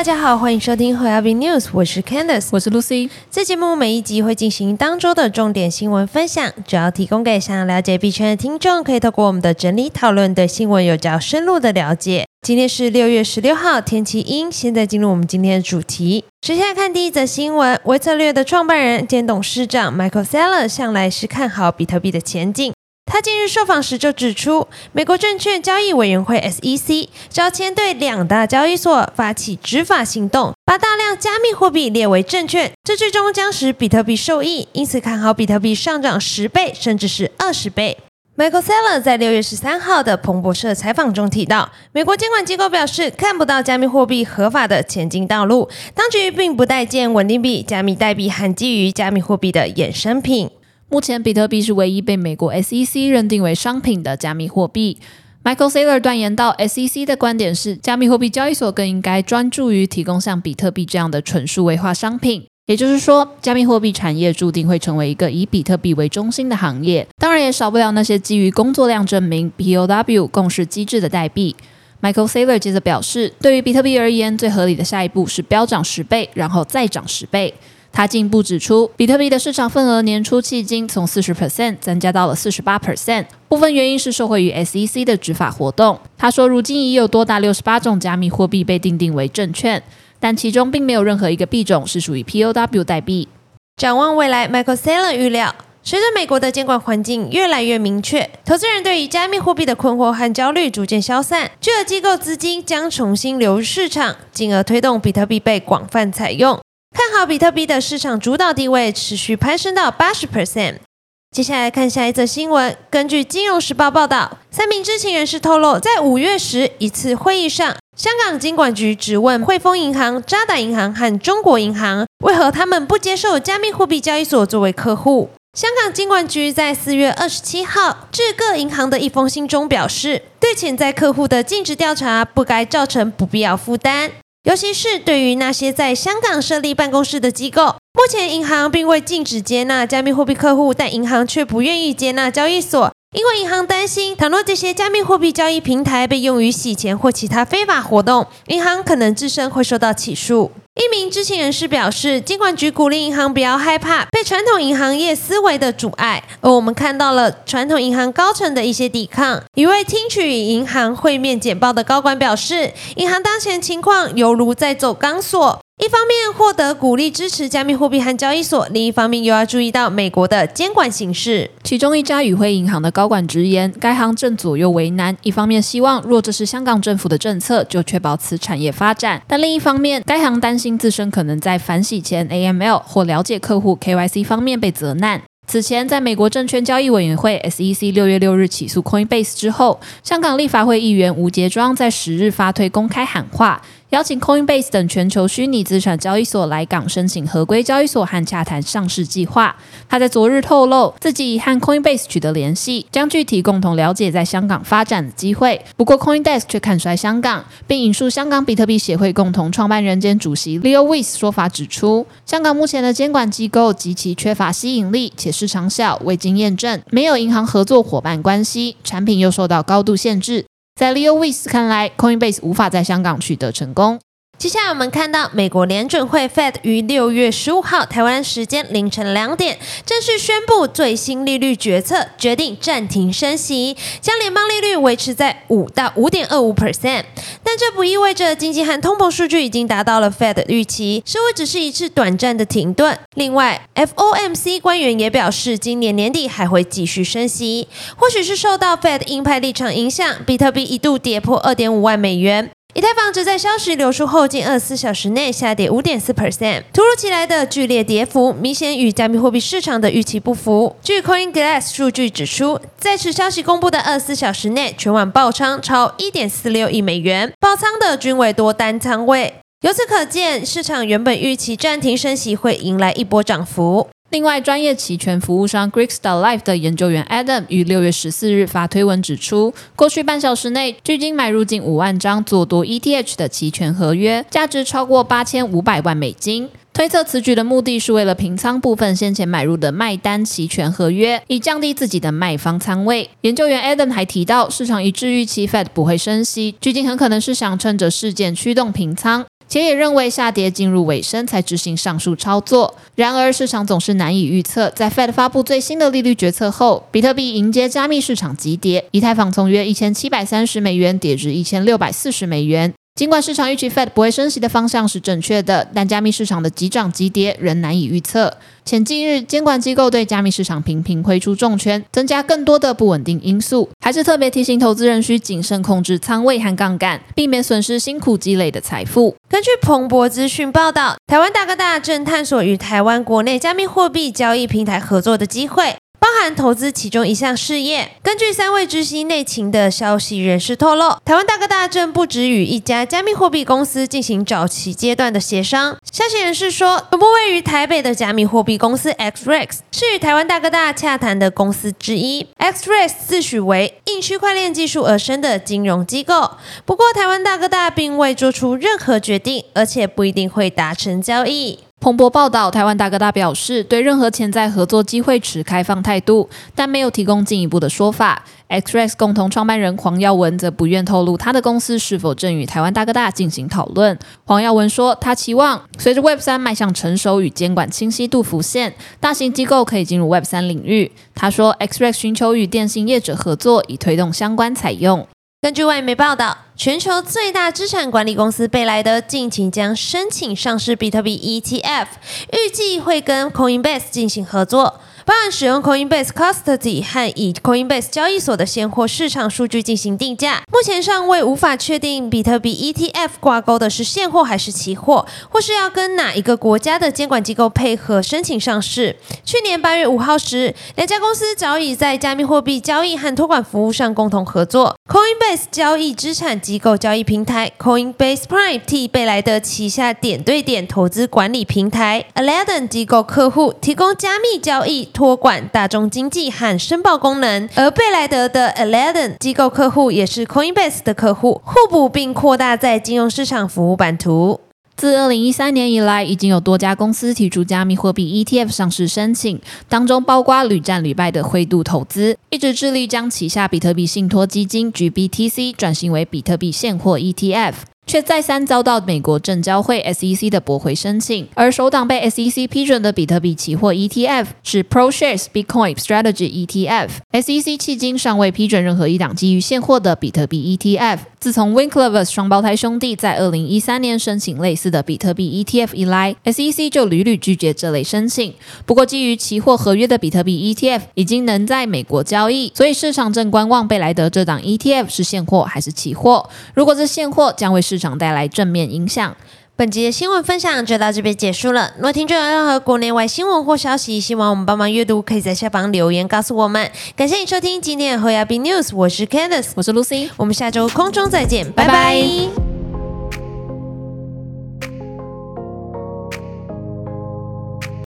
大家好，欢迎收听 h a v y News，我是 Candice，我是 Lucy。这节目每一集会进行当周的重点新闻分享，主要提供给想要了解币圈的听众，可以透过我们的整理讨论，对新闻有较深入的了解。今天是六月十六号，天气阴。现在进入我们今天的主题。首先来看第一则新闻，微策略的创办人兼董事长 Michael Saylor 向来是看好比特币的前景。他近日受访时就指出，美国证券交易委员会 SEC 早前对两大交易所发起执法行动，把大量加密货币列为证券，这最终将使比特币受益，因此看好比特币上涨十倍甚至是二十倍。Michael Saylor 在六月十三号的彭博社采访中提到，美国监管机构表示看不到加密货币合法的前进道路，当局并不待见稳定币、加密代币和基于加密货币的衍生品。目前，比特币是唯一被美国 SEC 认定为商品的加密货币。Michael Saylor 断言到，SEC 的观点是，加密货币交易所更应该专注于提供像比特币这样的纯数位化商品。也就是说，加密货币产业注定会成为一个以比特币为中心的行业。当然，也少不了那些基于工作量证明 （POW） 共识机制的代币。Michael Saylor 接着表示，对于比特币而言，最合理的下一步是飙涨十倍，然后再涨十倍。他进一步指出，比特币的市场份额年初迄今从四十 percent 增加到了四十八 percent，部分原因是受惠于 SEC 的执法活动。他说，如今已有多达六十八种加密货币被定定为证券，但其中并没有任何一个币种是属于 POW 代币。展望未来，Michael Saylor 预料，随着美国的监管环境越来越明确，投资人对于加密货币的困惑和焦虑逐渐消散，巨额机构资金将重新流入市场，进而推动比特币被广泛采用。比特币的市场主导地位持续攀升到八十 percent。接下来看下一则新闻。根据《金融时报》报道，三名知情人士透露，在五月时一次会议上，香港金管局质问汇丰银行、渣打银行和中国银行，为何他们不接受加密货币交易所作为客户。香港金管局在四月二十七号致各银行的一封信中表示，对潜在客户的尽职调查不该造成不必要负担。尤其是对于那些在香港设立办公室的机构，目前银行并未禁止接纳加密货币客户，但银行却不愿意接纳交易所，因为银行担心，倘若这些加密货币交易平台被用于洗钱或其他非法活动，银行可能自身会受到起诉。一名知情人士表示，监管局鼓励银行不要害怕被传统银行业思维的阻碍，而我们看到了传统银行高层的一些抵抗。一位听取银行会面简报的高管表示，银行当前情况犹如在走钢索。一方面获得鼓励支持加密货币和交易所，另一方面又要注意到美国的监管形势。其中一家与辉银行的高管直言，该行正左右为难。一方面希望若这是香港政府的政策，就确保此产业发展；但另一方面，该行担心自身可能在反洗钱 AML 或了解客户 KYC 方面被责难。此前，在美国证券交易委员会 SEC 六月六日起诉 Coinbase 之后，香港立法会议员吴杰庄在十日发推公开喊话。邀请 Coinbase 等全球虚拟资产交易所来港申请合规交易所和洽谈上市计划。他在昨日透露，自己已和 Coinbase 取得联系，将具体共同了解在香港发展的机会。不过，Coindesk 却看衰香港，并引述香港比特币协会共同创办人兼主席 Leo Weiss 说法，指出香港目前的监管机构极其缺乏吸引力，且市场小、未经验证，没有银行合作伙伴关系，产品又受到高度限制。在 Leo Weiss 看来，Coinbase 无法在香港取得成功。接下来我们看到，美国联准会 Fed 于六月十五号台湾时间凌晨两点正式宣布最新利率决策，决定暂停升息，将联邦利率维持在五到五点二五 percent。但这不意味着经济和通膨数据已经达到了 Fed 预期，是会只是一次短暂的停顿。另外，FOMC 官员也表示，今年年底还会继续升息。或许是受到 Fed 鹰派立场影响，比特币一度跌破二点五万美元。以太坊则在消息流出后近二十四小时内下跌五点四 percent，突如其来的剧烈跌幅明显与加密货币市场的预期不符。据 CoinGlass 数据指出，在此消息公布的二十四小时内，全网爆仓超一点四六亿美元，爆仓的均为多单仓位。由此可见，市场原本预期暂停升息会迎来一波涨幅。另外，专业期权服务商 Greekstar Life 的研究员 Adam 于六月十四日发推文指出，过去半小时内，距今买入近五万张做多 ETH 的期权合约，价值超过八千五百万美金。推测此举的目的是为了平仓部分先前买入的卖单期权合约，以降低自己的卖方仓位。研究员 Adam 还提到，市场一致预期 Fed 不会升息，距今很可能是想趁着事件驱动平仓。且也认为下跌进入尾声才执行上述操作。然而，市场总是难以预测。在 Fed 发布最新的利率决策后，比特币迎接加密市场急跌，以太坊从约一千七百三十美元跌至一千六百四十美元。尽管市场预期 Fed 不会升息的方向是正确的，但加密市场的急涨急跌仍难以预测。前近日，监管机构对加密市场频频挥出重拳，增加更多的不稳定因素，还是特别提醒投资人需谨慎控制仓位和杠杆，避免损失辛苦积累的财富。根据彭博资讯报道，台湾大哥大正探索与台湾国内加密货币交易平台合作的机会。包含投资其中一项事业。根据三位知悉内情的消息人士透露，台湾大哥大正不止与一家加密货币公司进行早期阶段的协商。消息人士说，总部位于台北的加密货币公司 XREX 是与台湾大哥大洽谈的公司之一。XREX 自诩为应区块链技术而生的金融机构，不过台湾大哥大并未做出任何决定，而且不一定会达成交易。彭博报道，台湾大哥大表示对任何潜在合作机会持开放态度，但没有提供进一步的说法。XREX 共同创办人黄耀文则不愿透露他的公司是否正与台湾大哥大进行讨论。黄耀文说，他期望随着 Web 三迈向成熟与监管清晰度浮现，大型机构可以进入 Web 三领域。他说，XREX 寻求与电信业者合作，以推动相关采用。根据外媒报道，全球最大资产管理公司贝莱德近期将申请上市比特币 ETF，预计会跟 Coinbase 进行合作。包含使用 Coinbase Custody 和以 Coinbase 交易所的现货市场数据进行定价。目前尚未无法确定比特币 ETF 挂钩的是现货还是期货，或是要跟哪一个国家的监管机构配合申请上市。去年八月五号时，两家公司早已在加密货币交易和托管服务上共同合作。Coinbase 交易资产机构交易平台 Coinbase Prime 替贝莱德旗下点对点投资管理平台 Aladdin 机构客户提供加密交易。托管、大众经济和申报功能，而贝莱德的 Aladdin 机构客户也是 Coinbase 的客户，互补并扩大在金融市场服务版图。自二零一三年以来，已经有多家公司提出加密货币 ETF 上市申请，当中包括屡战屡败的灰度投资，一直致力将旗下比特币信托基金 GBTC 转型为比特币现货 ETF。却再三遭到美国证交会 SEC 的驳回申请，而首档被 SEC 批准的比特币期货 ETF 是 ProShares Bitcoin Strategy ETF。SEC 迄今尚未批准任何一档基于现货的比特币 ETF。自从 Winklevoss 双胞胎兄弟在二零一三年申请类似的比特币 ETF 以来，SEC 就屡屡拒绝这类申请。不过，基于期货合约的比特币 ETF 已经能在美国交易，所以市场正观望贝莱德这档 ETF 是现货还是期货。如果是现货，将为市场带来正面影响。本集的新闻分享就到这边结束了。如果听众有任何国内外新闻或消息，希望我们帮忙阅读，可以在下方留言告诉我们。感谢你收听今天的 h o y a b news，我是 Candice，我是 Lucy，我们下周空中再见，拜拜。